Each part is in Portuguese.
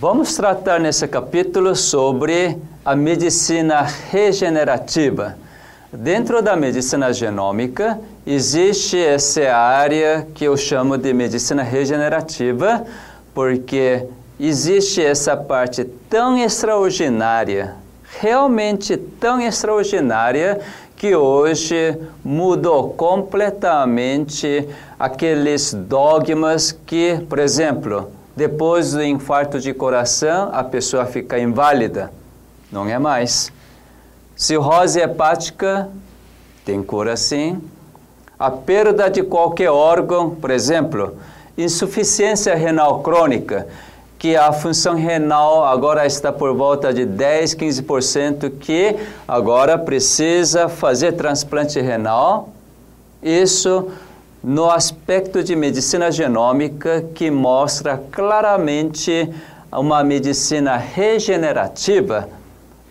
Vamos tratar nesse capítulo sobre a medicina regenerativa. Dentro da medicina genômica, existe essa área que eu chamo de medicina regenerativa, porque existe essa parte tão extraordinária, realmente tão extraordinária, que hoje mudou completamente aqueles dogmas que, por exemplo, depois do infarto de coração, a pessoa fica inválida. Não é mais. Cirrose hepática, tem cura sim. A perda de qualquer órgão, por exemplo, insuficiência renal crônica, que a função renal agora está por volta de 10, 15%, que agora precisa fazer transplante renal. Isso no aspecto de medicina genômica que mostra claramente uma medicina regenerativa,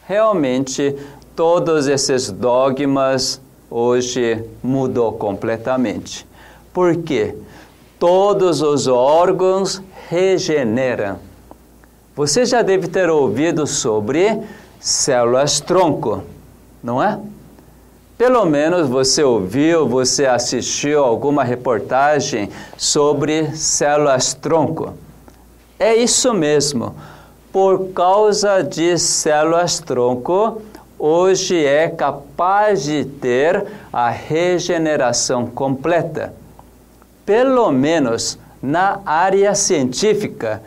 realmente todos esses dogmas hoje mudou completamente. Por quê? Todos os órgãos regeneram. Você já deve ter ouvido sobre células tronco, não é? Pelo menos você ouviu, você assistiu alguma reportagem sobre células-tronco. É isso mesmo. Por causa de células-tronco, hoje é capaz de ter a regeneração completa. Pelo menos na área científica,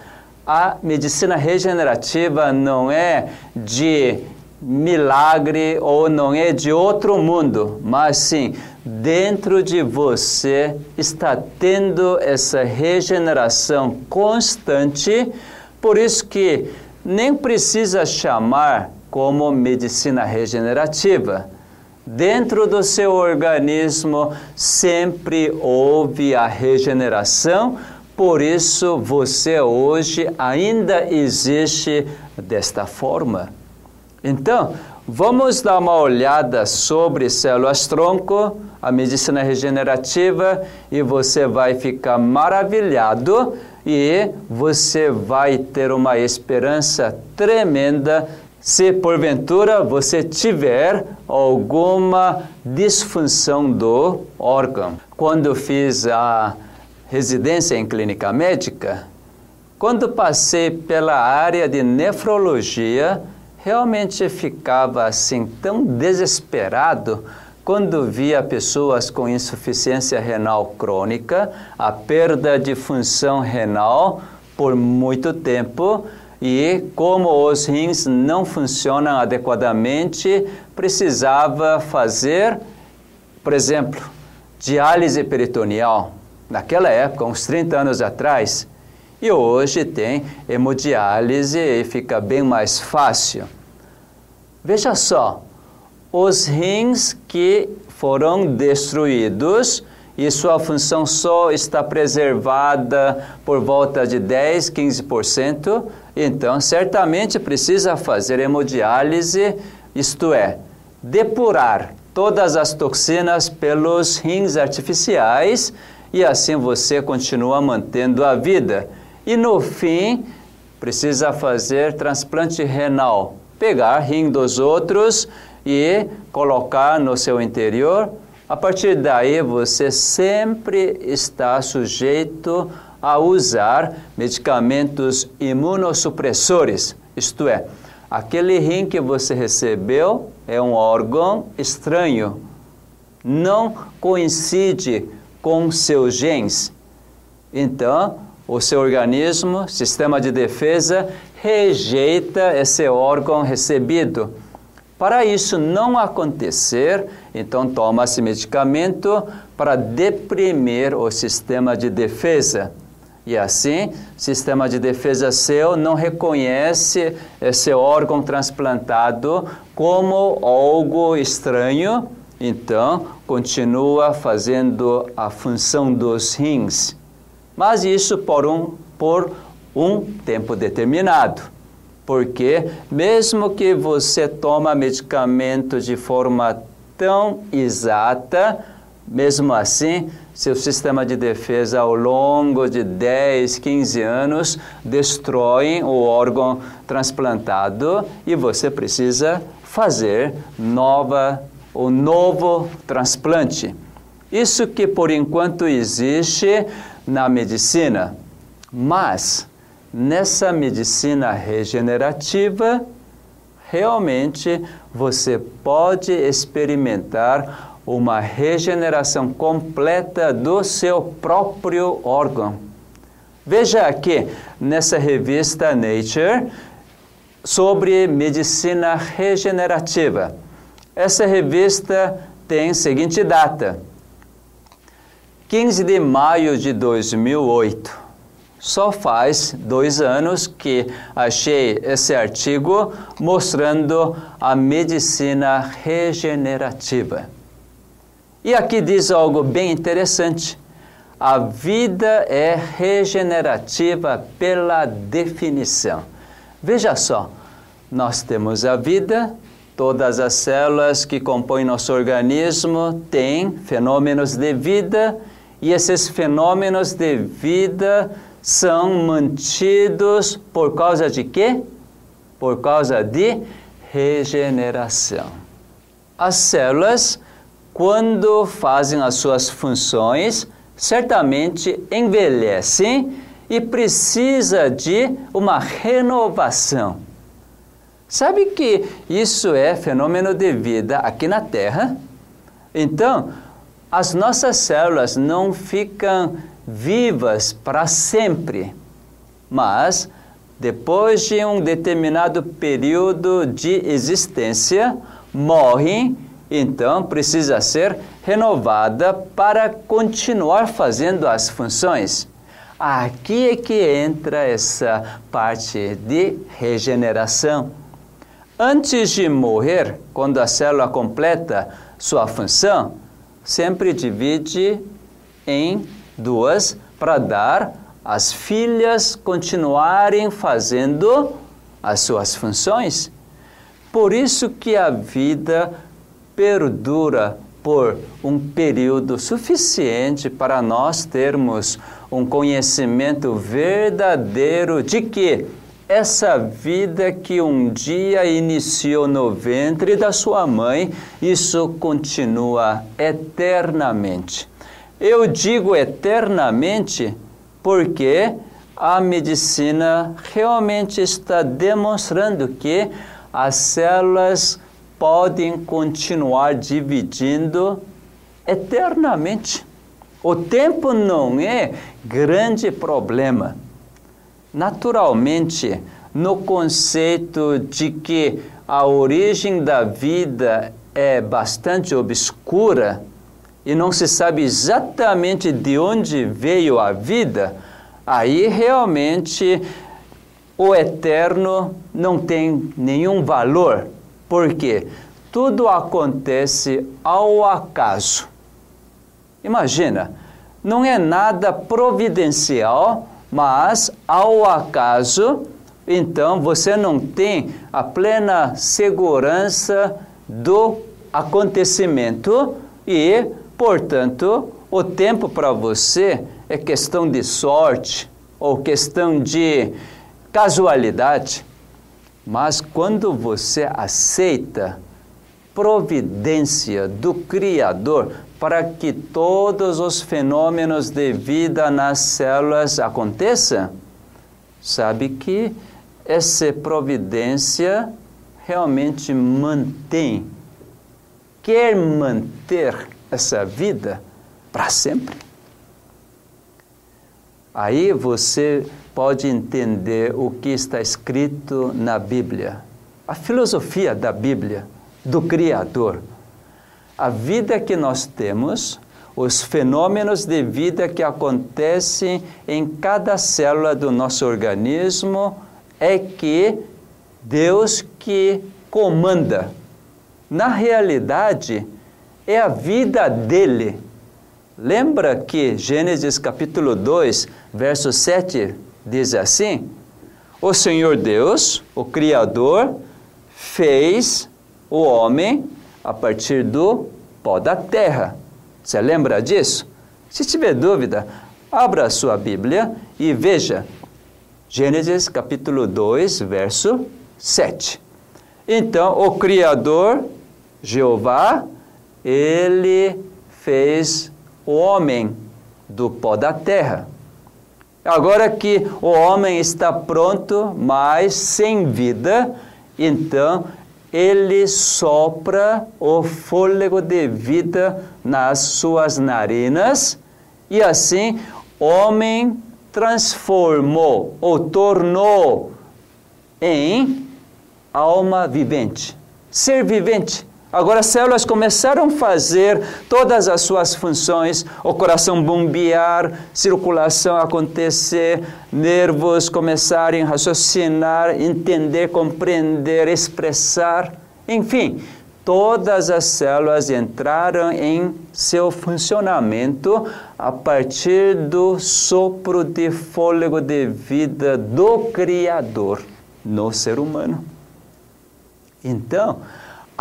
a medicina regenerativa não é de milagre ou não é de outro mundo, mas sim dentro de você está tendo essa regeneração constante, por isso que nem precisa chamar como medicina regenerativa. Dentro do seu organismo sempre houve a regeneração, por isso você hoje ainda existe desta forma. Então, vamos dar uma olhada sobre células-tronco, a medicina regenerativa, e você vai ficar maravilhado e você vai ter uma esperança tremenda se porventura você tiver alguma disfunção do órgão. Quando fiz a residência em clínica médica, quando passei pela área de nefrologia, realmente ficava assim tão desesperado quando via pessoas com insuficiência renal crônica, a perda de função renal por muito tempo e como os rins não funcionam adequadamente, precisava fazer, por exemplo, diálise peritoneal. Naquela época, uns 30 anos atrás, e hoje tem hemodiálise e fica bem mais fácil. Veja só, os rins que foram destruídos e sua função só está preservada por volta de 10, 15%, então certamente precisa fazer hemodiálise, isto é, depurar todas as toxinas pelos rins artificiais e assim você continua mantendo a vida. E no fim, precisa fazer transplante renal, pegar rim dos outros e colocar no seu interior. A partir daí, você sempre está sujeito a usar medicamentos imunossupressores, isto é, aquele rim que você recebeu é um órgão estranho, não coincide com seus genes. Então, o seu organismo, sistema de defesa, rejeita esse órgão recebido. Para isso não acontecer, então toma-se medicamento para deprimir o sistema de defesa. E assim, o sistema de defesa seu não reconhece esse órgão transplantado como algo estranho, então continua fazendo a função dos rins mas isso por um, por um tempo determinado. Porque mesmo que você toma medicamento de forma tão exata, Mesmo assim, seu sistema de defesa ao longo de 10, 15 anos destrói o órgão transplantado e você precisa fazer nova o novo transplante. Isso que por enquanto existe na medicina. Mas nessa medicina regenerativa, realmente você pode experimentar uma regeneração completa do seu próprio órgão. Veja aqui nessa revista Nature sobre medicina regenerativa. Essa revista tem seguinte data: 15 de maio de 2008. Só faz dois anos que achei esse artigo mostrando a medicina regenerativa. E aqui diz algo bem interessante. A vida é regenerativa pela definição. Veja só, nós temos a vida, todas as células que compõem nosso organismo têm fenômenos de vida, e esses fenômenos de vida são mantidos por causa de quê? Por causa de regeneração. As células quando fazem as suas funções, certamente envelhecem e precisa de uma renovação. Sabe que isso é fenômeno de vida aqui na Terra? Então, as nossas células não ficam vivas para sempre, mas depois de um determinado período de existência, morrem então precisa ser renovada para continuar fazendo as funções. Aqui é que entra essa parte de regeneração. Antes de morrer, quando a célula completa sua função, sempre divide em duas para dar as filhas continuarem fazendo as suas funções. Por isso que a vida perdura por um período suficiente para nós termos um conhecimento verdadeiro de que essa vida que um dia iniciou no ventre da sua mãe, isso continua eternamente. Eu digo eternamente porque a medicina realmente está demonstrando que as células podem continuar dividindo eternamente. O tempo não é grande problema. Naturalmente, no conceito de que a origem da vida é bastante obscura e não se sabe exatamente de onde veio a vida, aí realmente o eterno não tem nenhum valor porque tudo acontece ao acaso. Imagina, não é nada providencial, mas ao acaso, então você não tem a plena segurança do acontecimento e, portanto, o tempo para você é questão de sorte ou questão de casualidade. Mas quando você aceita providência do Criador para que todos os fenômenos de vida nas células aconteçam, sabe que essa providência realmente mantém, quer manter essa vida para sempre. Aí você pode entender o que está escrito na Bíblia, a filosofia da Bíblia, do Criador. A vida que nós temos, os fenômenos de vida que acontecem em cada célula do nosso organismo, é que Deus que comanda. Na realidade, é a vida dele. Lembra que Gênesis capítulo 2, verso 7 diz assim: O Senhor Deus, o Criador, fez o homem a partir do pó da terra Você lembra disso? Se tiver dúvida, abra a sua Bíblia e veja Gênesis capítulo 2, verso 7. Então, o Criador, Jeová, ele fez o homem do pó da terra. Agora que o homem está pronto, mas sem vida, então ele sopra o fôlego de vida nas suas narinas e assim homem transformou ou tornou em alma vivente, ser vivente. Agora as células começaram a fazer todas as suas funções, o coração bombear, circulação acontecer, nervos começarem a raciocinar, entender, compreender, expressar, enfim, todas as células entraram em seu funcionamento a partir do sopro de fôlego de vida do Criador no ser humano. Então,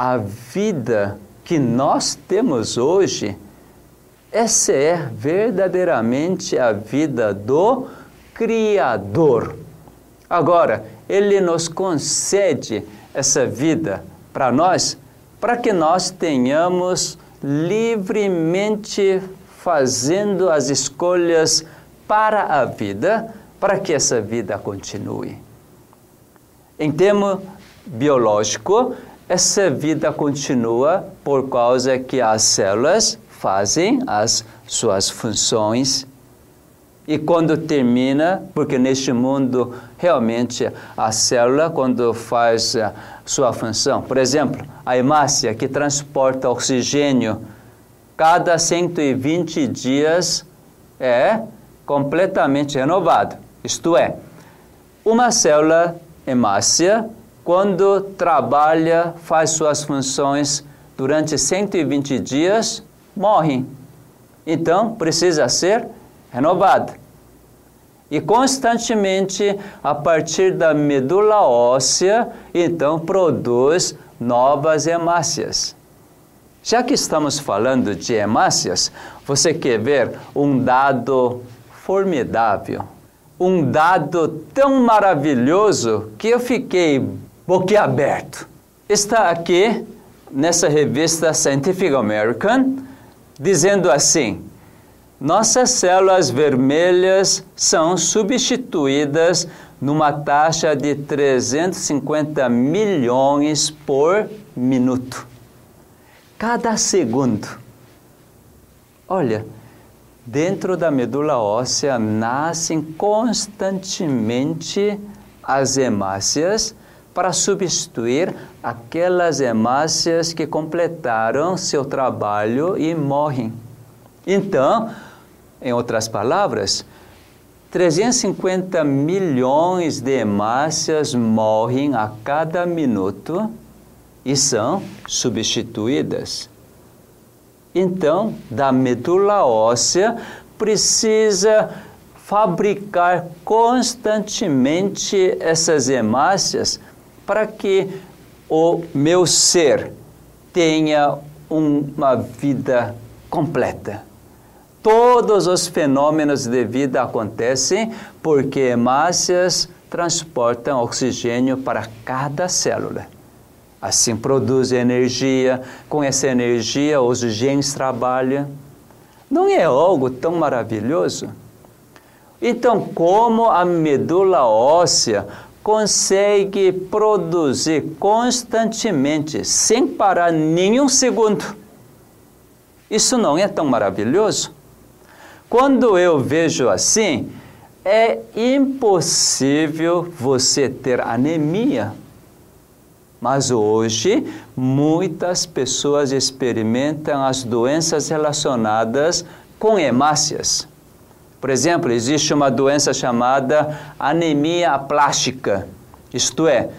a vida que nós temos hoje, essa é verdadeiramente a vida do Criador. Agora, Ele nos concede essa vida para nós, para que nós tenhamos livremente fazendo as escolhas para a vida, para que essa vida continue. Em termo biológico, essa vida continua por causa que as células fazem as suas funções. E quando termina, porque neste mundo realmente a célula, quando faz a sua função, por exemplo, a hemácia que transporta oxigênio, cada 120 dias é completamente renovado. Isto é, uma célula hemácia quando trabalha, faz suas funções durante 120 dias, morre. Então, precisa ser renovada. E constantemente, a partir da medula óssea, então produz novas hemácias. Já que estamos falando de hemácias, você quer ver um dado formidável, um dado tão maravilhoso que eu fiquei boquiaberto. Está aqui nessa revista Scientific American dizendo assim: nossas células vermelhas são substituídas numa taxa de 350 milhões por minuto. Cada segundo. Olha, dentro da medula óssea nascem constantemente as hemácias para substituir aquelas hemácias que completaram seu trabalho e morrem. Então, em outras palavras, 350 milhões de hemácias morrem a cada minuto e são substituídas. Então, da medula óssea precisa fabricar constantemente essas hemácias para que o meu ser tenha uma vida completa. Todos os fenômenos de vida acontecem porque hemácias transportam oxigênio para cada célula. Assim produz energia, com essa energia os genes trabalham. Não é algo tão maravilhoso? Então, como a medula óssea consegue produzir constantemente, sem parar nenhum segundo. Isso não é tão maravilhoso? Quando eu vejo assim, é impossível você ter anemia. Mas hoje, muitas pessoas experimentam as doenças relacionadas com hemácias. Por exemplo, existe uma doença chamada anemia plástica, isto é,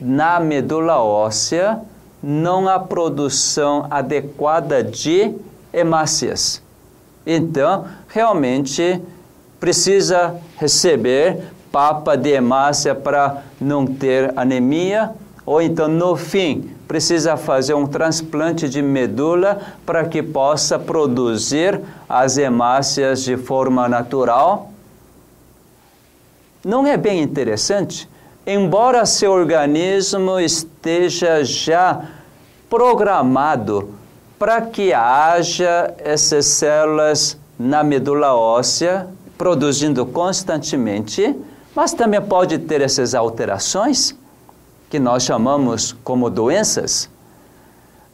na medula óssea não há produção adequada de hemácias. Então, realmente precisa receber papa de hemácia para não ter anemia, ou então no fim precisa fazer um transplante de medula para que possa produzir as hemácias de forma natural? Não é bem interessante? Embora seu organismo esteja já programado para que haja essas células na medula óssea produzindo constantemente, mas também pode ter essas alterações que nós chamamos como doenças.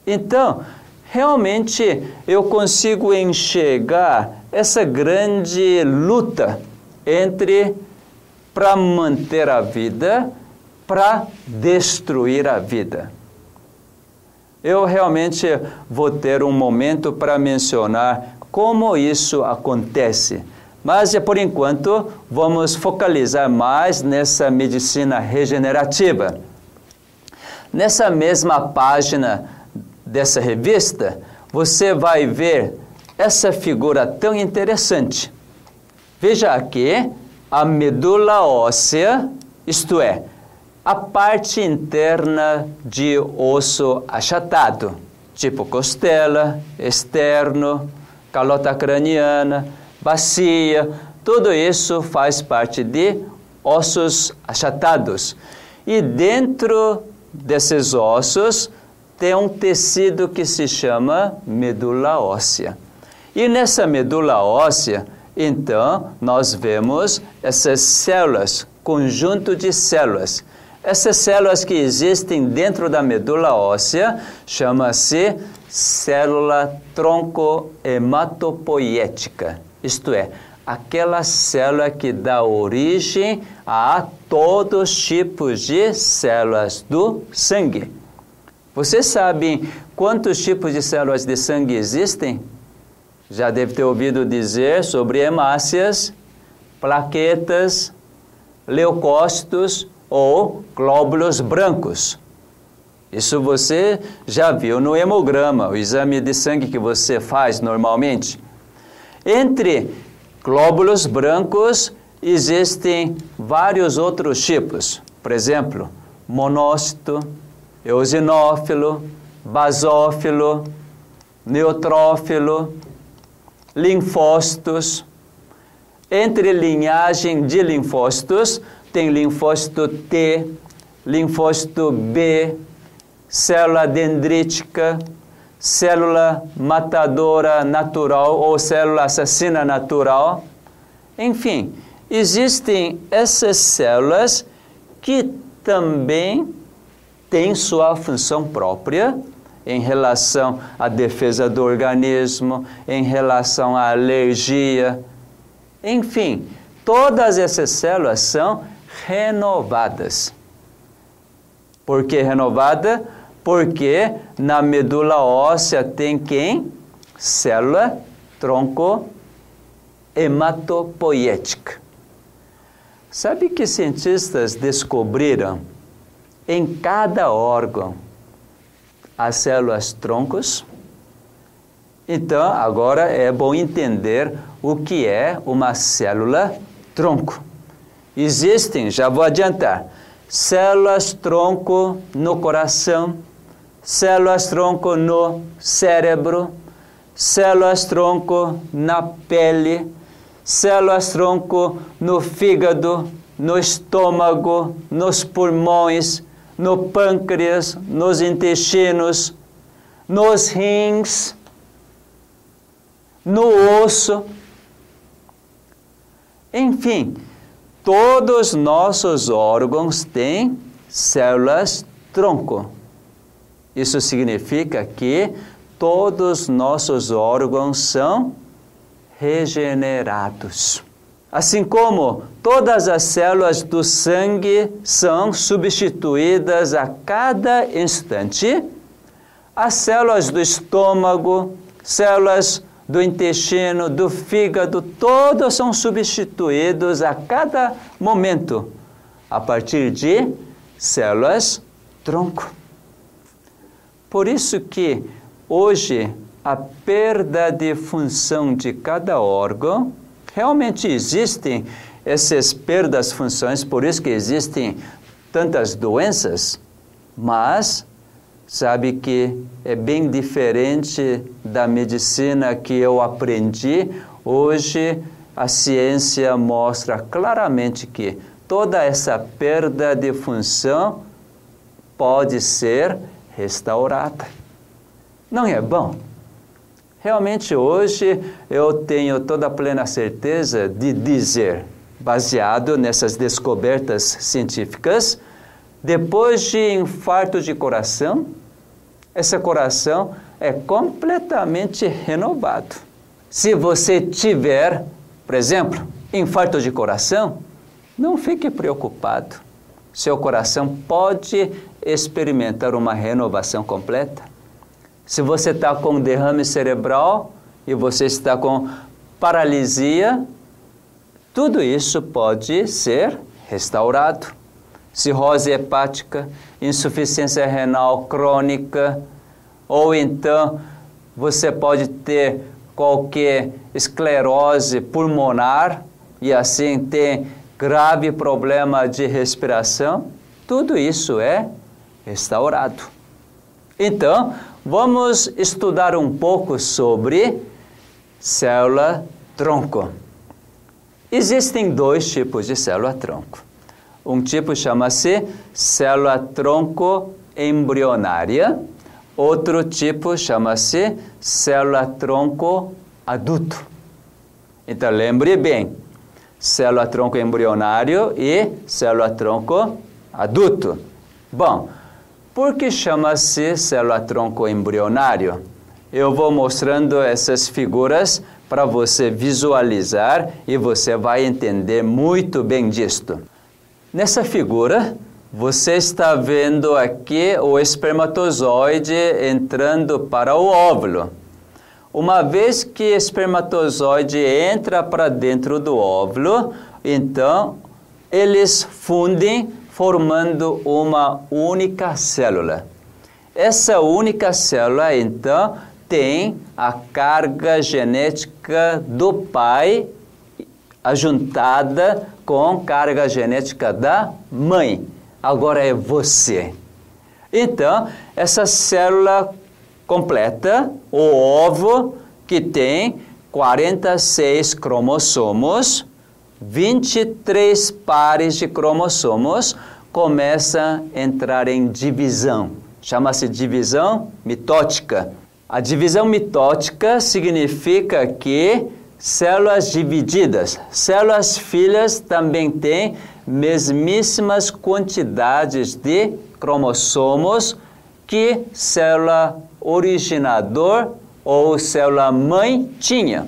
Então, realmente eu consigo enxergar essa grande luta entre para manter a vida, para destruir a vida. Eu realmente vou ter um momento para mencionar como isso acontece. Mas, por enquanto, vamos focalizar mais nessa medicina regenerativa. Nessa mesma página dessa revista, você vai ver essa figura tão interessante. Veja aqui a medula óssea, isto é, a parte interna de osso achatado, tipo costela, externo, calota craniana, bacia, tudo isso faz parte de ossos achatados. E dentro desses ossos tem um tecido que se chama medula óssea. E nessa medula óssea, então, nós vemos essas células, conjunto de células. Essas células que existem dentro da medula óssea chama-se célula tronco-hematopoética, isto é, aquela célula que dá origem a todos os tipos de células do sangue. Vocês sabem quantos tipos de células de sangue existem? Já deve ter ouvido dizer sobre hemácias, plaquetas, leucócitos ou glóbulos brancos. Isso você já viu no hemograma, o exame de sangue que você faz normalmente. Entre glóbulos brancos existem vários outros tipos. Por exemplo, monócito, eosinófilo, basófilo, neutrófilo, linfócitos. Entre linhagem de linfócitos, tem linfócito T, linfócito B, célula dendrítica, célula matadora natural ou célula assassina natural. Enfim, existem essas células que também têm sua função própria em relação à defesa do organismo, em relação à alergia. Enfim, todas essas células são renovadas. Por que renovada? Porque na medula óssea tem quem? Célula tronco hematopoética. Sabe que cientistas descobriram em cada órgão as células troncos? Então, agora é bom entender o que é uma célula tronco. Existem, já vou adiantar, células tronco no coração, células tronco no cérebro, células tronco na pele, células tronco no fígado, no estômago, nos pulmões, no pâncreas, nos intestinos, nos rins, no osso. Enfim, todos nossos órgãos têm células tronco. Isso significa que todos nossos órgãos são regenerados. Assim como todas as células do sangue são substituídas a cada instante, as células do estômago, células do intestino, do fígado, todos são substituídos a cada momento a partir de células tronco. Por isso que hoje a perda de função de cada órgão realmente existem essas perdas funções, por isso que existem tantas doenças, mas sabe que é bem diferente da medicina que eu aprendi. Hoje a ciência mostra claramente que toda essa perda de função pode ser restaurada. Não é bom? Realmente hoje eu tenho toda a plena certeza de dizer, baseado nessas descobertas científicas, depois de infarto de coração, esse coração é completamente renovado. Se você tiver, por exemplo, infarto de coração, não fique preocupado. Seu coração pode experimentar uma renovação completa. Se você está com derrame cerebral e você está com paralisia, tudo isso pode ser restaurado. Cirrose hepática, insuficiência renal crônica, ou então você pode ter qualquer esclerose pulmonar e assim tem grave problema de respiração, tudo isso é restaurado. Então, vamos estudar um pouco sobre célula tronco. Existem dois tipos de célula tronco. Um tipo chama-se célula tronco embrionária, outro tipo chama-se célula tronco adulto. Então lembre bem, célula tronco embrionário e célula tronco adulto. Bom, por que chama-se célula tronco embrionário? Eu vou mostrando essas figuras para você visualizar e você vai entender muito bem disto. Nessa figura, você está vendo aqui o espermatozoide entrando para o óvulo. Uma vez que o espermatozoide entra para dentro do óvulo, então eles fundem formando uma única célula. Essa única célula, então, tem a carga genética do pai ajuntada com carga genética da mãe. Agora é você. Então, essa célula completa o ovo que tem 46 cromossomos, 23 pares de cromossomos, começa a entrar em divisão. Chama-se divisão mitótica. A divisão mitótica significa que células divididas, células filhas também têm mesmíssimas quantidades de cromossomos que célula originador ou célula mãe tinha.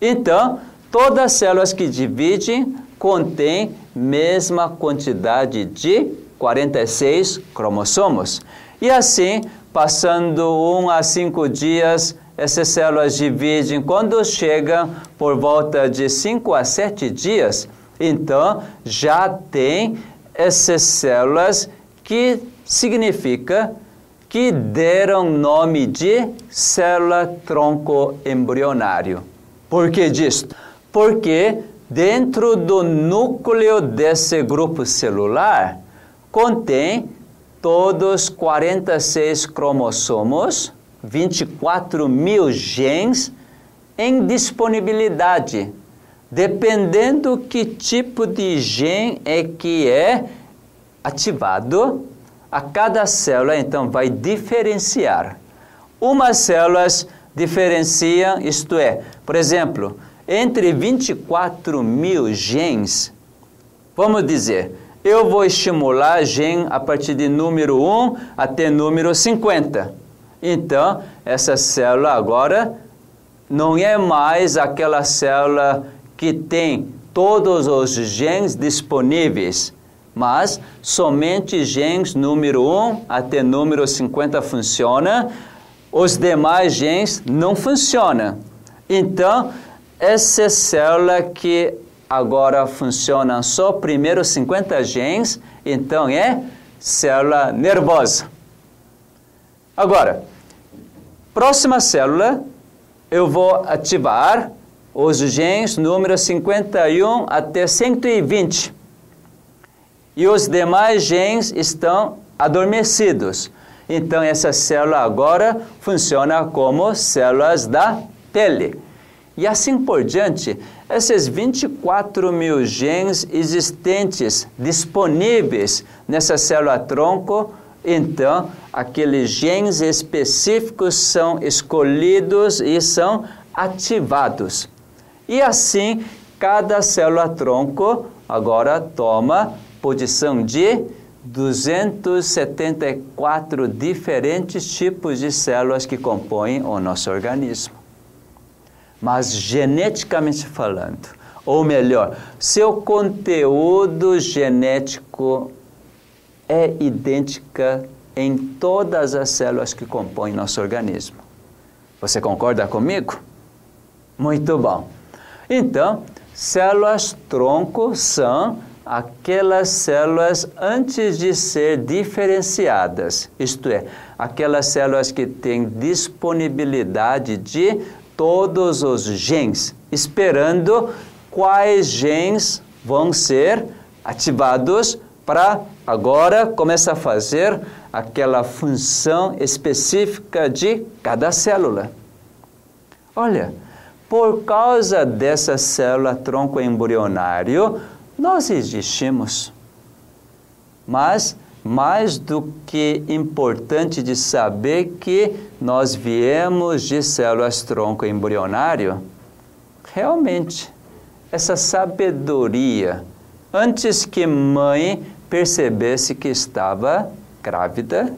Então, todas as células que dividem contêm mesma quantidade de 46 cromossomos. E assim, passando um a cinco dias, essas células dividem. Quando chegam por volta de 5 a 7 dias, então já tem essas células que significa que deram nome de célula tronco embrionário. Por que disso? Porque dentro do núcleo desse grupo celular contém todos 46 cromossomos, 24 mil genes em disponibilidade. Dependendo que tipo de gene é que é ativado, a cada célula, então, vai diferenciar. Umas células diferenciam, isto é, por exemplo, entre 24 mil genes, vamos dizer, eu vou estimular gene a partir de número 1 até número 50. Então, essa célula agora não é mais aquela célula que tem todos os genes disponíveis mas somente genes número 1 até número 50 funciona, os demais genes não funcionam. Então, essa célula que agora funciona só primeiro 50 genes, então é célula nervosa. Agora, próxima célula, eu vou ativar os genes número 51 até 120 e os demais genes estão adormecidos. Então, essa célula agora funciona como células da pele. E assim por diante, esses 24 mil genes existentes, disponíveis nessa célula-tronco, então, aqueles genes específicos são escolhidos e são ativados. E assim, cada célula-tronco agora toma posição de 274 diferentes tipos de células que compõem o nosso organismo. Mas geneticamente falando, ou melhor, seu conteúdo genético é idêntica em todas as células que compõem nosso organismo. Você concorda comigo? Muito bom. Então, células tronco são aquelas células antes de ser diferenciadas, isto é, aquelas células que têm disponibilidade de todos os genes, esperando quais genes vão ser ativados para agora começar a fazer aquela função específica de cada célula. Olha, por causa dessa célula tronco embrionário, nós existimos. Mas mais do que importante de saber que nós viemos de células tronco embrionário, realmente essa sabedoria, antes que mãe percebesse que estava grávida,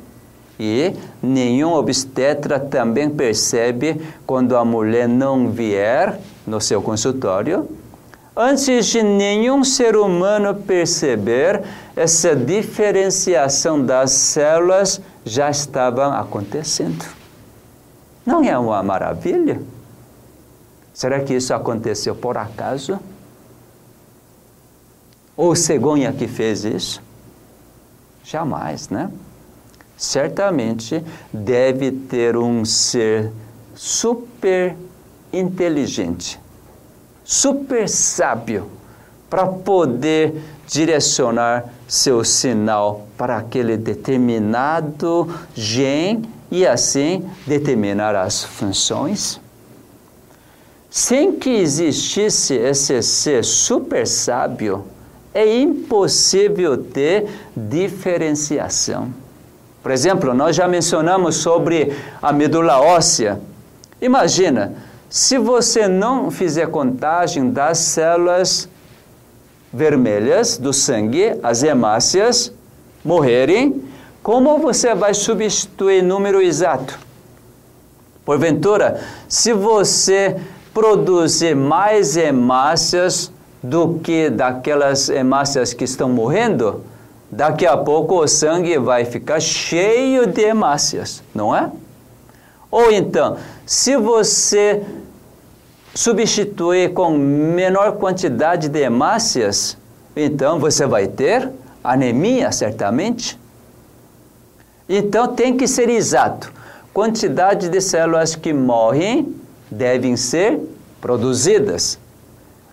e nenhum obstetra também percebe quando a mulher não vier no seu consultório, antes de nenhum ser humano perceber, essa diferenciação das células já estava acontecendo. Não é uma maravilha? Será que isso aconteceu por acaso? Ou cegonha que fez isso? Jamais, né? Certamente deve ter um ser super inteligente super sábio para poder direcionar seu sinal para aquele determinado gene e assim determinar as funções? Sem que existisse esse ser super sábio, é impossível ter diferenciação. Por exemplo, nós já mencionamos sobre a medula óssea. Imagina, se você não fizer contagem das células vermelhas do sangue, as hemácias, morrerem, como você vai substituir número exato? Porventura, se você produzir mais hemácias do que daquelas hemácias que estão morrendo, daqui a pouco o sangue vai ficar cheio de hemácias, não é? Ou então, se você substituir com menor quantidade de hemácias, então você vai ter anemia, certamente. Então tem que ser exato. Quantidade de células que morrem devem ser produzidas.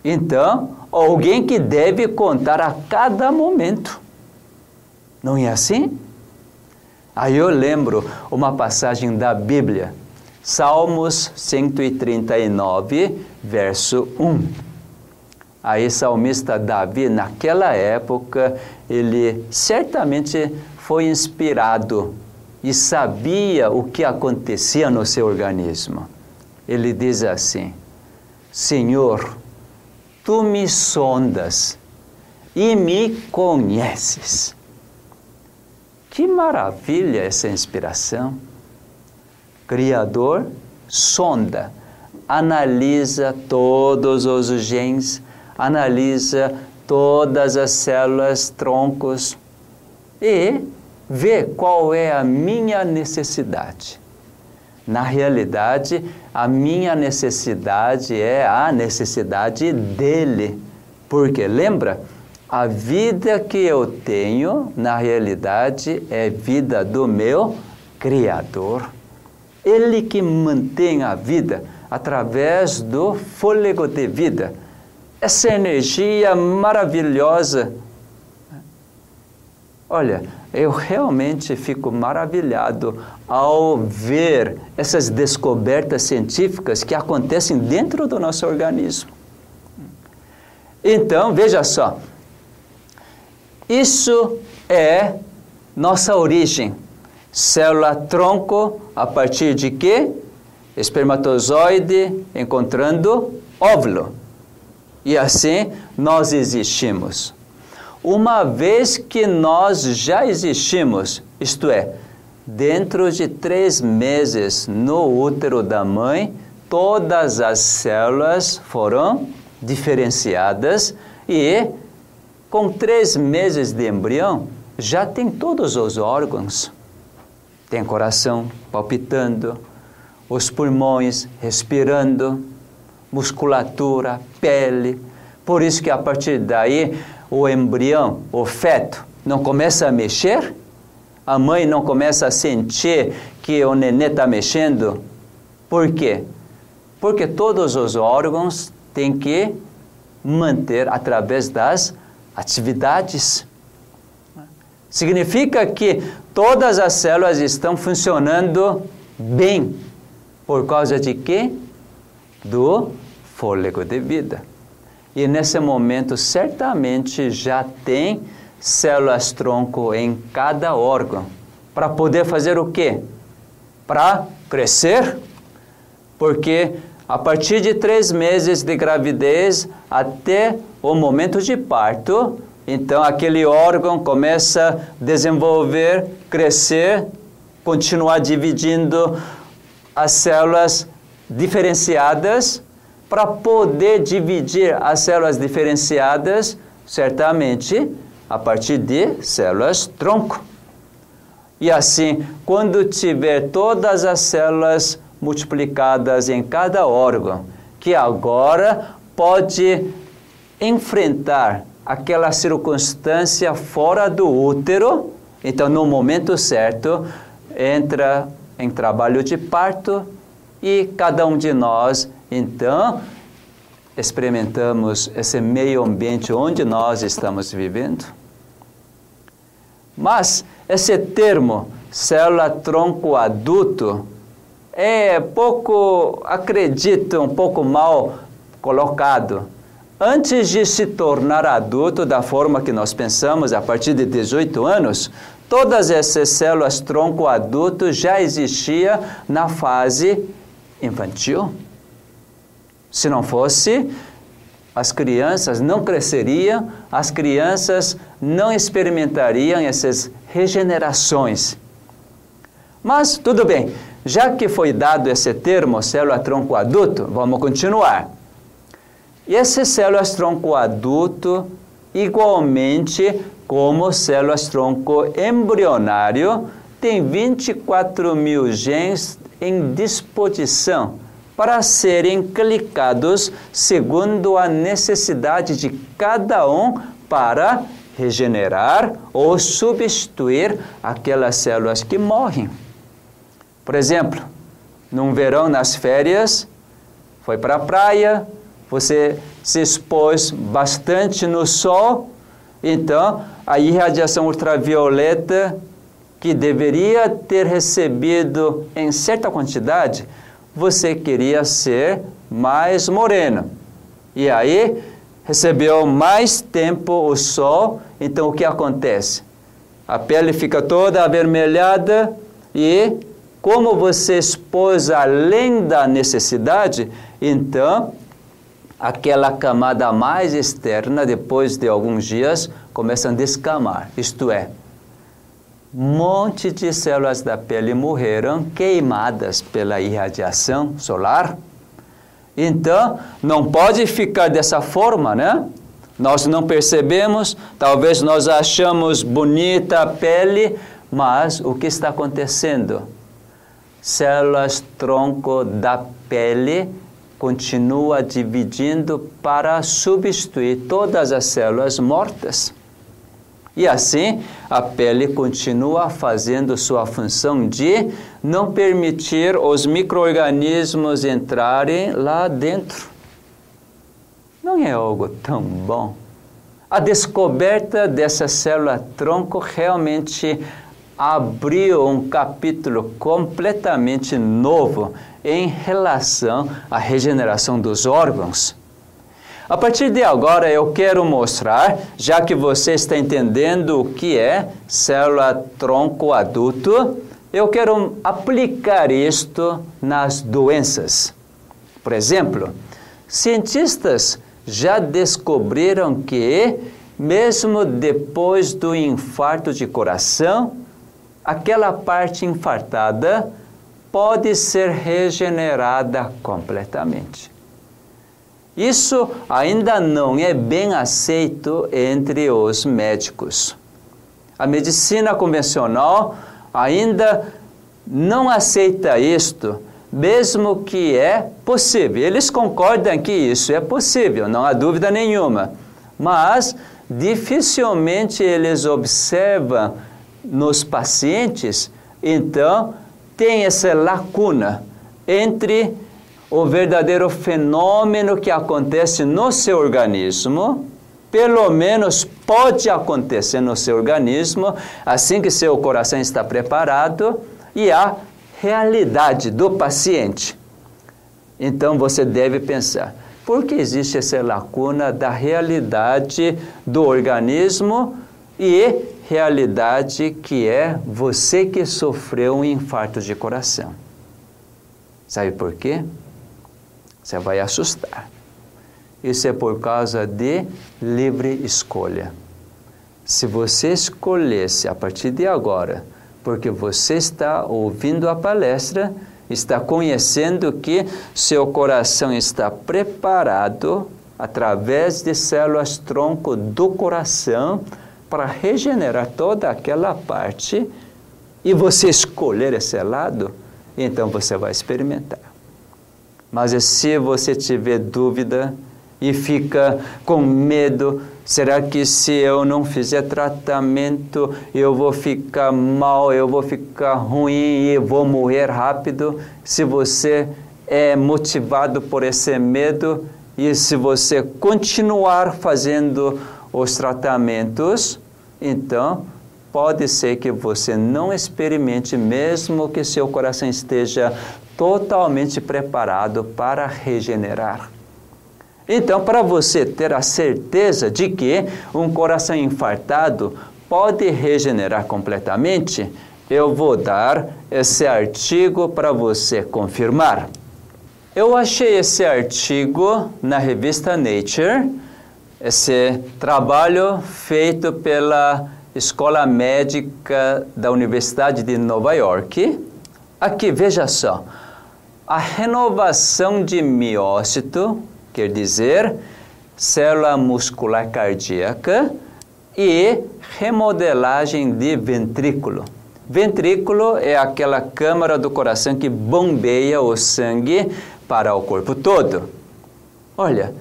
Então, alguém que deve contar a cada momento. Não é assim? Aí eu lembro uma passagem da Bíblia Salmos 139, verso 1. Aí, salmista Davi, naquela época, ele certamente foi inspirado e sabia o que acontecia no seu organismo. Ele diz assim: Senhor, tu me sondas e me conheces. Que maravilha essa inspiração! Criador sonda, analisa todos os genes, analisa todas as células, troncos e vê qual é a minha necessidade. Na realidade, a minha necessidade é a necessidade dele. Porque lembra? A vida que eu tenho, na realidade, é vida do meu Criador. Ele que mantém a vida através do fôlego de vida. Essa energia maravilhosa Olha, eu realmente fico maravilhado ao ver essas descobertas científicas que acontecem dentro do nosso organismo. Então, veja só, isso é nossa origem. Célula tronco a partir de quê? Espermatozoide encontrando óvulo. E assim nós existimos. Uma vez que nós já existimos, isto é, dentro de três meses no útero da mãe, todas as células foram diferenciadas e com três meses de embrião já tem todos os órgãos. Tem coração palpitando, os pulmões respirando, musculatura, pele. Por isso que a partir daí o embrião, o feto, não começa a mexer, a mãe não começa a sentir que o nenê está mexendo. Por quê? Porque todos os órgãos têm que manter através das atividades. Significa que todas as células estão funcionando bem. Por causa de quê? Do fôlego de vida. E nesse momento, certamente já tem células tronco em cada órgão. Para poder fazer o quê? Para crescer. Porque a partir de três meses de gravidez até o momento de parto, então aquele órgão começa a desenvolver, crescer, continuar dividindo as células diferenciadas para poder dividir as células diferenciadas, certamente a partir de células tronco. E assim, quando tiver todas as células multiplicadas em cada órgão, que agora pode enfrentar aquela circunstância fora do útero, então no momento certo entra em trabalho de parto e cada um de nós então, experimentamos esse meio ambiente onde nós estamos vivendo. Mas esse termo, célula tronco adulto, é pouco, acredito, um pouco mal colocado. Antes de se tornar adulto da forma que nós pensamos, a partir de 18 anos, todas essas células tronco adulto já existiam na fase infantil. Se não fosse, as crianças não cresceriam, as crianças não experimentariam essas regenerações. Mas tudo bem, já que foi dado esse termo, célula tronco adulto, vamos continuar. E essas células tronco adulto, igualmente como células tronco embrionário, têm 24 mil genes em disposição para serem clicados segundo a necessidade de cada um para regenerar ou substituir aquelas células que morrem. Por exemplo, num verão nas férias, foi para a praia, você se expôs bastante no sol, então a irradiação ultravioleta que deveria ter recebido em certa quantidade você queria ser mais moreno. E aí recebeu mais tempo o sol, então o que acontece? A pele fica toda avermelhada e como você expôs além da necessidade, então aquela camada mais externa, depois de alguns dias, começa a descamar. Isto é, monte de células da pele morreram queimadas pela irradiação solar. Então, não pode ficar dessa forma, né? Nós não percebemos, talvez nós achamos bonita a pele, mas o que está acontecendo? Células tronco da pele continua dividindo para substituir todas as células mortas. E assim, a pele continua fazendo sua função de não permitir os micro-organismos entrarem lá dentro. Não é algo tão bom. A descoberta dessa célula tronco realmente abriu um capítulo completamente novo em relação à regeneração dos órgãos. A partir de agora eu quero mostrar, já que você está entendendo o que é célula tronco adulto, eu quero aplicar isto nas doenças. Por exemplo, cientistas já descobriram que, mesmo depois do infarto de coração, aquela parte infartada pode ser regenerada completamente. Isso ainda não é bem aceito entre os médicos. A medicina convencional ainda não aceita isto, mesmo que é possível. Eles concordam que isso é possível, não há dúvida nenhuma. Mas dificilmente eles observam nos pacientes, então tem essa lacuna entre o verdadeiro fenômeno que acontece no seu organismo, pelo menos pode acontecer no seu organismo, assim que seu coração está preparado, e a realidade do paciente. Então você deve pensar: por que existe essa lacuna da realidade do organismo e realidade que é você que sofreu um infarto de coração? Sabe por quê? Você vai assustar. Isso é por causa de livre escolha. Se você escolhesse a partir de agora, porque você está ouvindo a palestra, está conhecendo que seu coração está preparado através de células tronco do coração para regenerar toda aquela parte e você escolher esse lado, então você vai experimentar. Mas se você tiver dúvida e fica com medo, será que se eu não fizer tratamento eu vou ficar mal, eu vou ficar ruim e vou morrer rápido? Se você é motivado por esse medo e se você continuar fazendo os tratamentos, então pode ser que você não experimente, mesmo que seu coração esteja totalmente preparado para regenerar. Então, para você ter a certeza de que um coração infartado pode regenerar completamente, eu vou dar esse artigo para você confirmar. Eu achei esse artigo na revista Nature, esse trabalho feito pela Escola Médica da Universidade de Nova York. Aqui, veja só a renovação de miócito, quer dizer, célula muscular cardíaca, e remodelagem de ventrículo. Ventrículo é aquela câmara do coração que bombeia o sangue para o corpo todo. Olha,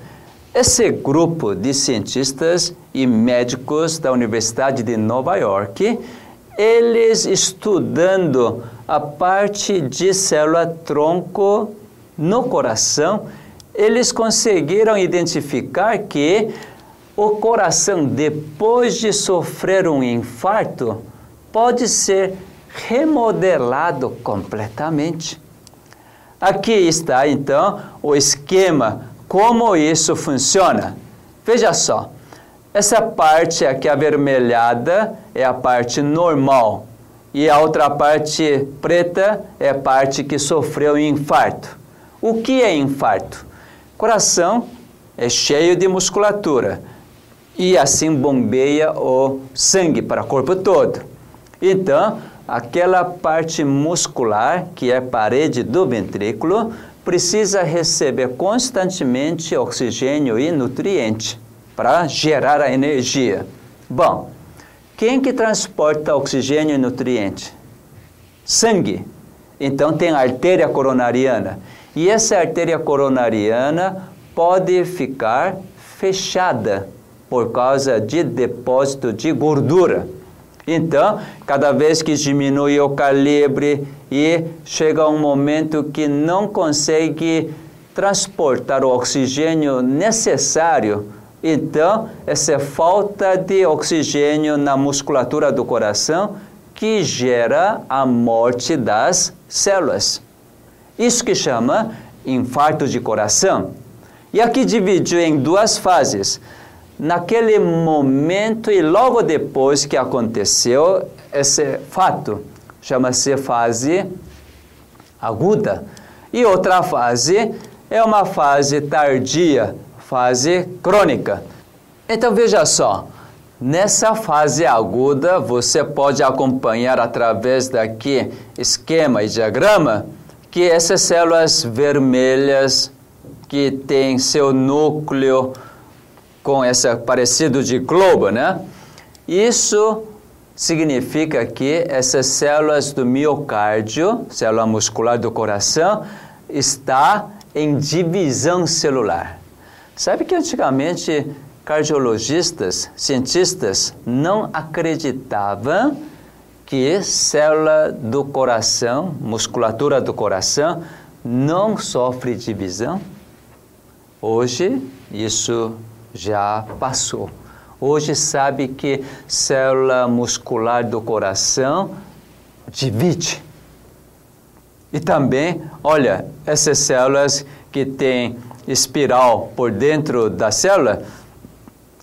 esse grupo de cientistas e médicos da Universidade de Nova York, eles estudando a parte de célula tronco no coração, eles conseguiram identificar que o coração, depois de sofrer um infarto, pode ser remodelado completamente. Aqui está então o esquema, como isso funciona. Veja só, essa parte aqui avermelhada é a parte normal, e a outra parte preta é a parte que sofreu infarto. O que é infarto? Coração é cheio de musculatura e assim bombeia o sangue para o corpo todo. Então, aquela parte muscular, que é a parede do ventrículo, precisa receber constantemente oxigênio e nutriente para gerar a energia. Bom, quem que transporta oxigênio e nutriente? Sangue. Então tem a artéria coronariana. E essa artéria coronariana pode ficar fechada por causa de depósito de gordura. Então, cada vez que diminui o calibre e chega um momento que não consegue transportar o oxigênio necessário, Então, essa falta de oxigênio na musculatura do coração que gera a morte das células. Isso que chama infarto de coração. E aqui dividiu em duas fases. Naquele momento e logo depois que aconteceu esse fato, chama-se fase aguda. E outra fase é uma fase tardia, fase crônica. Então veja só, nessa fase aguda você pode acompanhar através daqui esquema e diagrama que essas células vermelhas que tem seu núcleo com esse parecido de globo, né? Isso significa que essas células do miocárdio, célula muscular do coração, está em divisão celular. Sabe que antigamente cardiologistas, cientistas não acreditavam que célula do coração, musculatura do coração, não sofre divisão? Hoje isso já passou. Hoje sabe que célula muscular do coração divide. E também, olha, essas células que têm espiral por dentro da célula,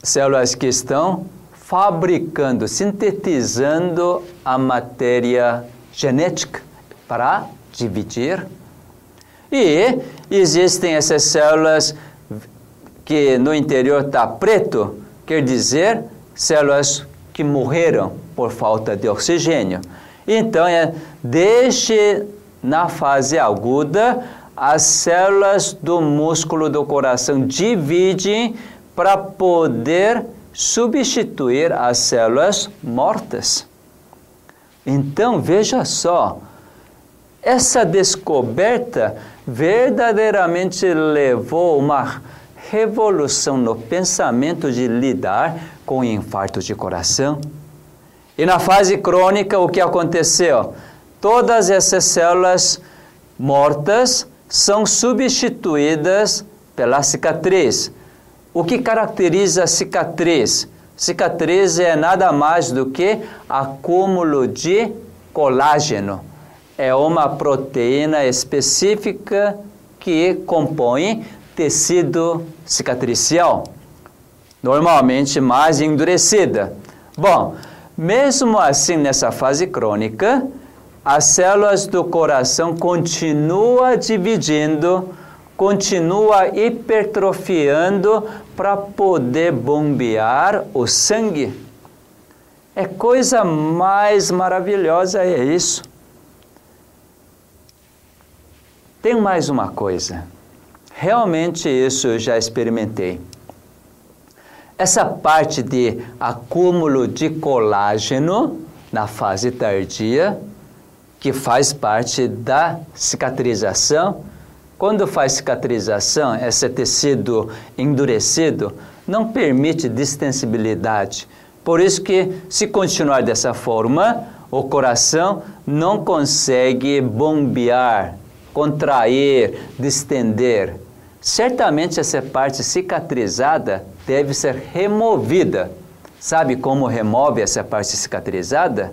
células que estão fabricando, sintetizando a matéria genética para dividir. E existem essas células que no interior está preto, quer dizer células que morreram por falta de oxigênio. Então, é, desde na fase aguda, as células do músculo do coração dividem para poder substituir as células mortas. Então, veja só, essa descoberta verdadeiramente levou uma revolução no pensamento de lidar com o infarto de coração. E na fase crônica, o que aconteceu? Todas essas células mortas são substituídas pela cicatriz. O que caracteriza a cicatriz? Cicatriz é nada mais do que acúmulo de colágeno. É uma proteína específica que compõe tecido cicatricial, normalmente mais endurecida. Bom, mesmo assim, nessa fase crônica, as células do coração continuam dividindo continua hipertrofiando para poder bombear o sangue. É coisa mais maravilhosa é isso. Tem mais uma coisa. Realmente isso eu já experimentei. Essa parte de acúmulo de colágeno na fase tardia, que faz parte da cicatrização, quando faz cicatrização, esse tecido endurecido não permite distensibilidade. Por isso que, se continuar dessa forma, o coração não consegue bombear, contrair, distender. Certamente essa parte cicatrizada deve ser removida. Sabe como remove essa parte cicatrizada?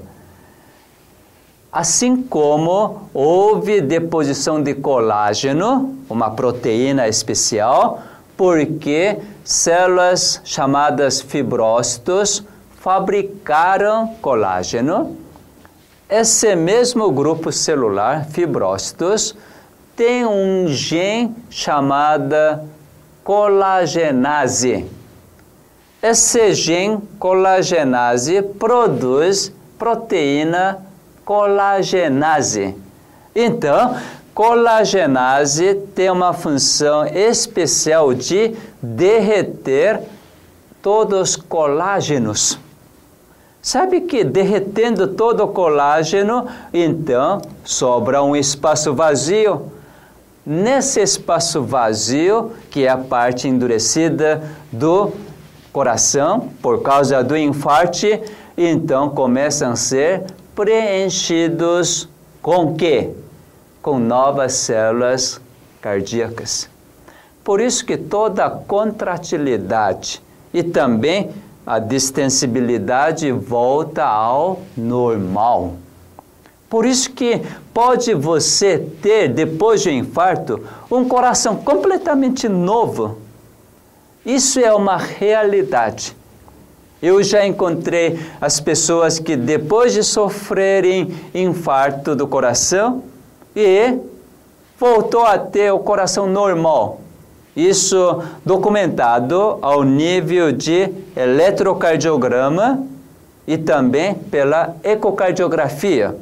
Assim como houve deposição de colágeno, uma proteína especial, porque células chamadas fibrócitos fabricaram colágeno. Esse mesmo grupo celular, fibrócitos, tem um gene chamado colagenase. Esse gene colagenase produz proteína colagenase. Então, colagenase tem uma função especial de derreter todos os colágenos. Sabe que derretendo todo o colágeno, então sobra um espaço vazio. Nesse espaço vazio, que é a parte endurecida do coração, por causa do infarto, então começam a ser preenchidos com quê? Com novas células cardíacas. Por isso que toda contratilidade e também a distensibilidade volta ao normal. Por isso que pode você ter, depois de um infarto, um coração completamente novo. Isso é uma realidade. Eu já encontrei as pessoas que depois de sofrerem infarto do coração e voltou a ter o coração normal. Isso documentado ao nível de eletrocardiograma e também pela ecocardiografia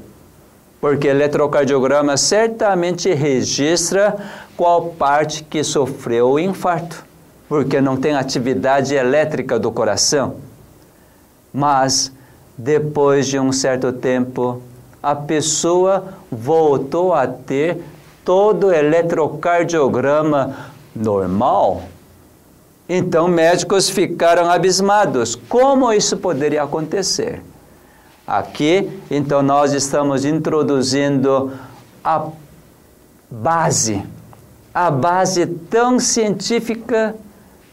porque eletrocardiograma certamente registra qual parte que sofreu o infarto, porque não tem atividade elétrica do coração. Mas depois de um certo tempo, a pessoa voltou a ter todo o eletrocardiograma normal. Então médicos ficaram abismados. Como isso poderia acontecer? Aqui, então, nós estamos introduzindo a base, a base tão científica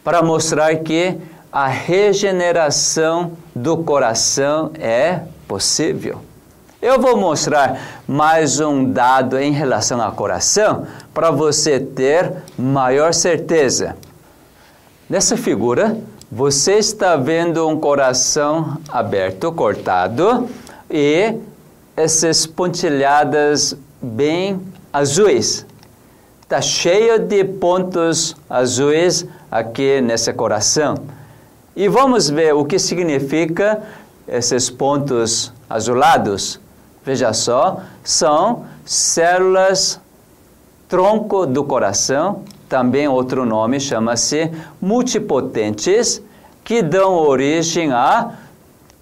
para mostrar que a regeneração do coração é possível. Eu vou mostrar mais um dado em relação ao coração para você ter maior certeza. Nessa figura, você está vendo um coração aberto, cortado, e essas pontilhadas bem azuis. Está cheio de pontos azuis aqui nesse coração. E vamos ver o que significa esses pontos azulados. Veja só, são células tronco do coração também outro nome chama-se multipotentes, que dão origem a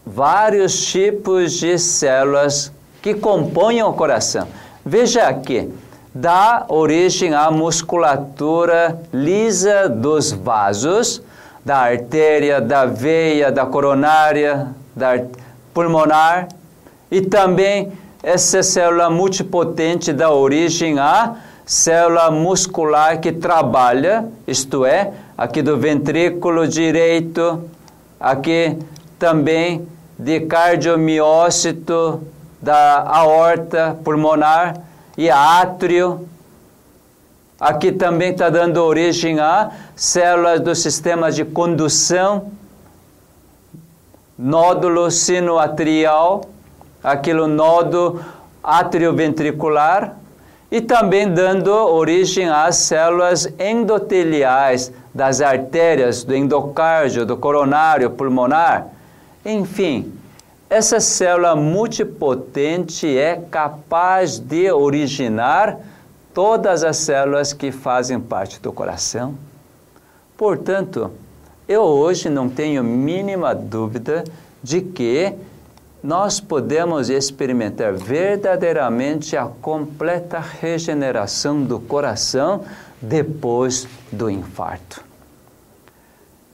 vários tipos de células que compõem o coração. Veja aqui, dá origem à musculatura lisa dos vasos, da artéria, da veia, da coronária, da pulmonar, e também essa célula multipotente dá origem a célula muscular que trabalha, isto é, aqui do ventrículo direito, aqui também de cardiomiócito da aorta pulmonar e átrio. Aqui também está dando origem a células do sistema de condução, nódulo sinoatrial, aquilo nódo atrioventricular, e também dando origem às células endoteliais das artérias, do endocárdio, do coronário, pulmonar. Enfim, essa célula multipotente é capaz de originar todas as células que fazem parte do coração. Portanto, eu hoje não tenho mínima dúvida de que nós podemos experimentar verdadeiramente a completa regeneração do coração depois do infarto.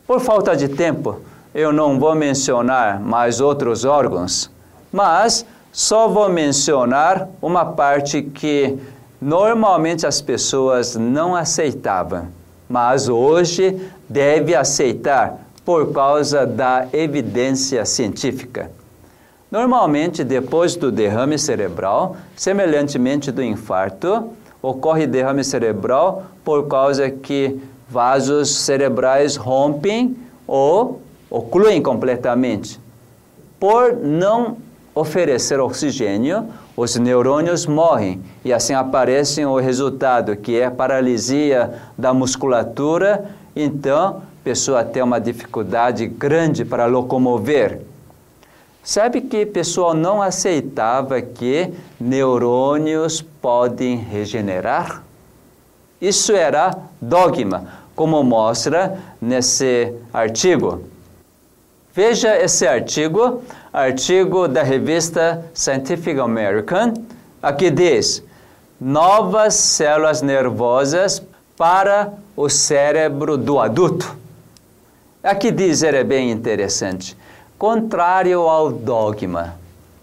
Por falta de tempo, eu não vou mencionar mais outros órgãos, mas só vou mencionar uma parte que normalmente as pessoas não aceitavam, mas hoje deve aceitar por causa da evidência científica. Normalmente, depois do derrame cerebral, semelhantemente do infarto, ocorre derrame cerebral por causa que vasos cerebrais rompem ou ocluem completamente. Por não oferecer oxigênio, os neurônios morrem e assim aparece o resultado que é paralisia da musculatura, então a pessoa tem uma dificuldade grande para locomover. Sabe que pessoal não aceitava que neurônios podem regenerar? Isso era dogma, como mostra nesse artigo. Veja esse artigo, artigo da revista Scientific American. Aqui diz: novas células nervosas para o cérebro do adulto. Aqui diz, é bem interessante contrário ao dogma.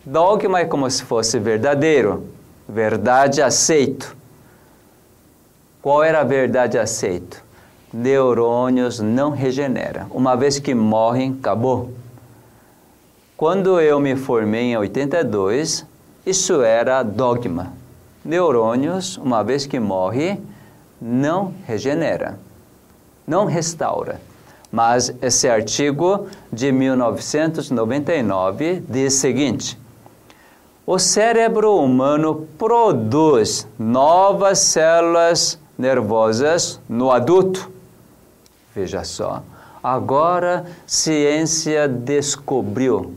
Dogma é como se fosse verdadeiro, verdade aceito. Qual era a verdade aceito? neurônios não regeneram. Uma vez que morrem, acabou. Quando eu me formei em 82, isso era dogma. Neurônios, uma vez que morre, não regenera, não restaura. Mas esse artigo de 1999 diz o seguinte: o cérebro humano produz novas células nervosas no adulto. Veja só, agora ciência descobriu,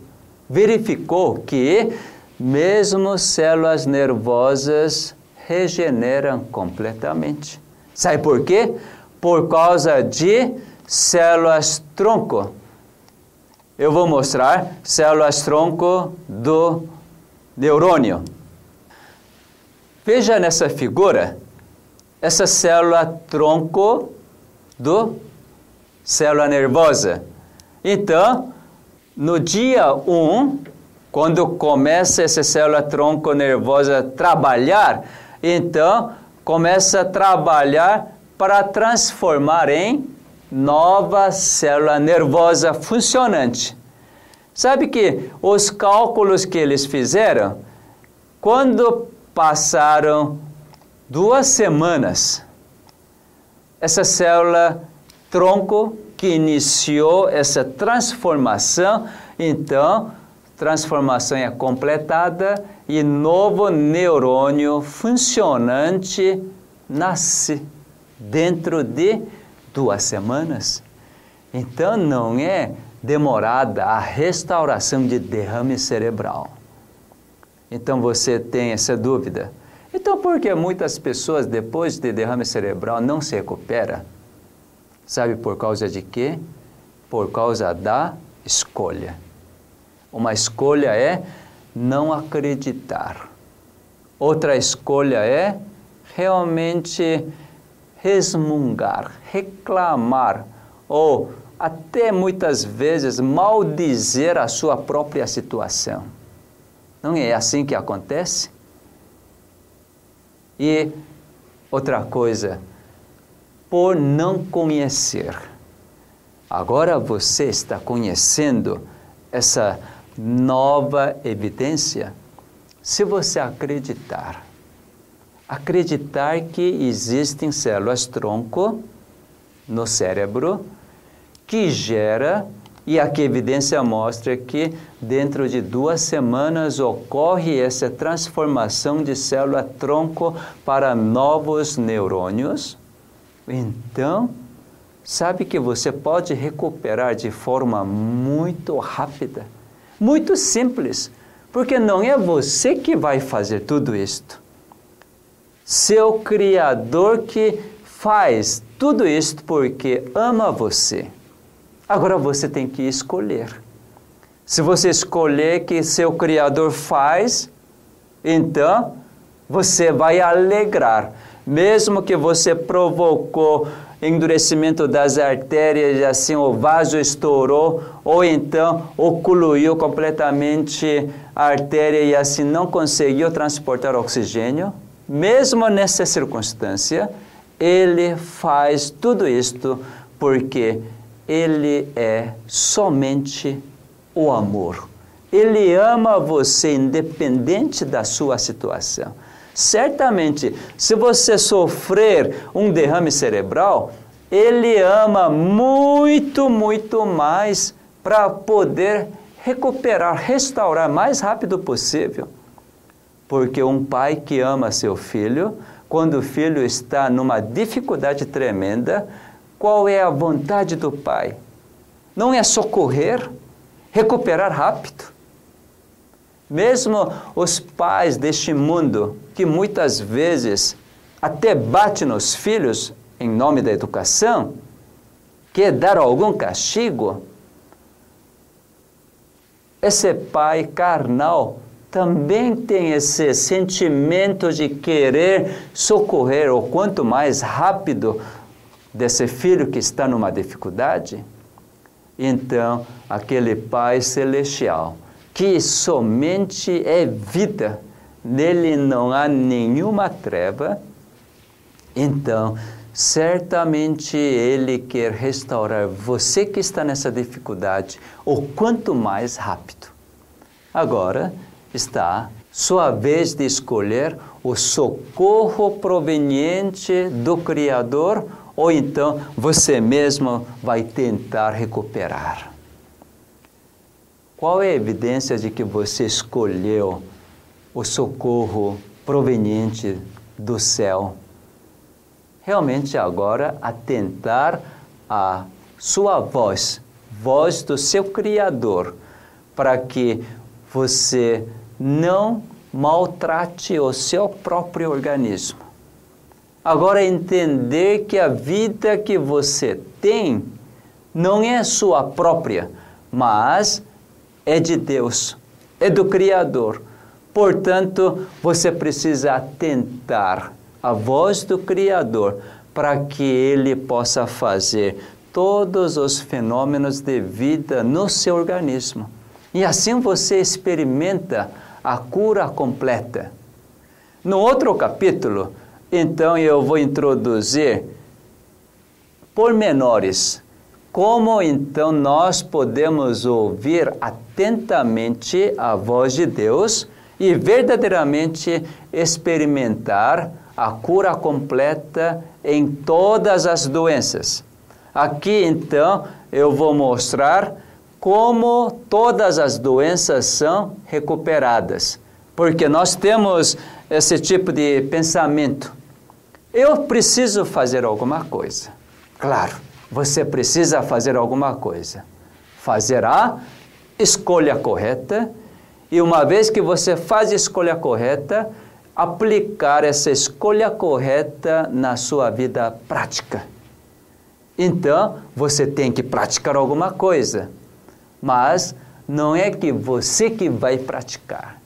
verificou que mesmo células nervosas regeneram completamente. Sabe por quê? Por causa de células tronco. Eu vou mostrar células tronco do neurônio. Veja nessa figura essa célula tronco do célula nervosa. Então, no dia 1, um, quando começa essa célula tronco nervosa a trabalhar, então começa a trabalhar para transformar em nova célula nervosa funcionante. Sabe que os cálculos que eles fizeram, quando passaram duas semanas, essa célula tronco que iniciou essa transformação, então, transformação é completada e novo neurônio funcionante nasce dentro de duas semanas. Então, não é demorada a restauração de derrame cerebral. Então, você tem essa dúvida. Então, por que muitas pessoas, depois de derrame cerebral, não se recuperam? Sabe por causa de quê? Por causa da escolha. Uma escolha é não acreditar. Outra escolha é realmente resmungar, reclamar ou até muitas vezes maldizer a sua própria situação. Não é assim que acontece? E outra coisa, por não conhecer. Agora você está conhecendo essa nova evidência se você acreditar. Acreditar que existem células tronco no cérebro que gera e aqui a evidência mostra que dentro de duas semanas ocorre essa transformação de célula tronco para novos neurônios. Então, sabe que você pode recuperar de forma muito rápida, muito simples, porque não é você que vai fazer tudo isto. Seu Criador que faz tudo isto porque ama você. Agora você tem que escolher. Se você escolher que seu Criador faz, então você vai alegrar. Mesmo que você provocou endurecimento das artérias, assim o vaso estourou, ou então ocluiu completamente a artéria e assim não conseguiu transportar oxigênio, mesmo nessa circunstância, ele faz tudo isto porque ele é somente o amor. Ele ama você independente da sua situação. Certamente, se você sofrer um derrame cerebral, ele ama muito, muito mais para poder recuperar, restaurar mais rápido possível. Porque um pai que ama seu filho, quando o filho está numa dificuldade tremenda, qual é a vontade do Pai? Não é socorrer, recuperar rápido. Mesmo os pais deste mundo, que muitas vezes até batem nos filhos em nome da educação, quer dar algum castigo, esse pai carnal também tem esse sentimento de querer socorrer o quanto mais rápido desse filho que está numa dificuldade, então aquele Pai celestial, que somente é vida, nele não há nenhuma treva, então certamente Ele quer restaurar você que está nessa dificuldade, ou quanto mais rápido. Agora está sua vez de escolher o socorro proveniente do Criador, ou então você mesmo vai tentar recuperar. Qual é a evidência de que você escolheu o socorro proveniente do céu? Realmente agora atentar a sua voz, voz do seu Criador, para que você não maltrate o seu próprio organismo. Agora entender que a vida que você tem não é sua própria, mas é de Deus, é do Criador. Portanto, você precisa atentar à voz do Criador para que ele possa fazer todos os fenômenos de vida no seu organismo. E assim você experimenta a cura completa. No outro capítulo, então eu vou introduzir pormenores como então nós podemos ouvir atentamente a voz de Deus e verdadeiramente experimentar a cura completa em todas as doenças? Aqui então eu vou mostrar como todas as doenças são recuperadas, porque nós temos esse tipo de pensamento. Eu preciso fazer alguma coisa. Claro, você precisa fazer alguma coisa. Fazer a escolha correta e uma vez que você faz a escolha correta, aplicar essa escolha correta na sua vida prática. Então, você tem que praticar alguma coisa, mas não é que você que vai praticar.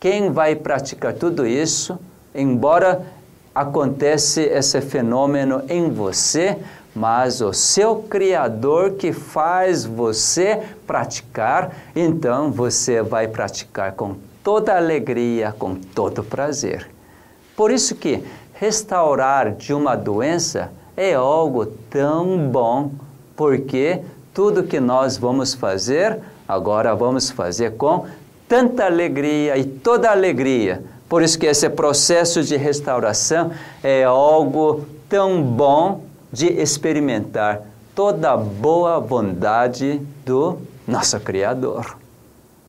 Quem vai praticar tudo isso, embora acontece esse fenômeno em você, mas o seu Criador que faz você praticar, então você vai praticar com toda alegria, com todo prazer. Por isso que restaurar de uma doença é algo tão bom, porque tudo que nós vamos fazer, agora vamos fazer com tanta alegria e toda alegria. Por isso que esse processo de restauração é algo tão bom de experimentar toda a boa bondade do nosso Criador.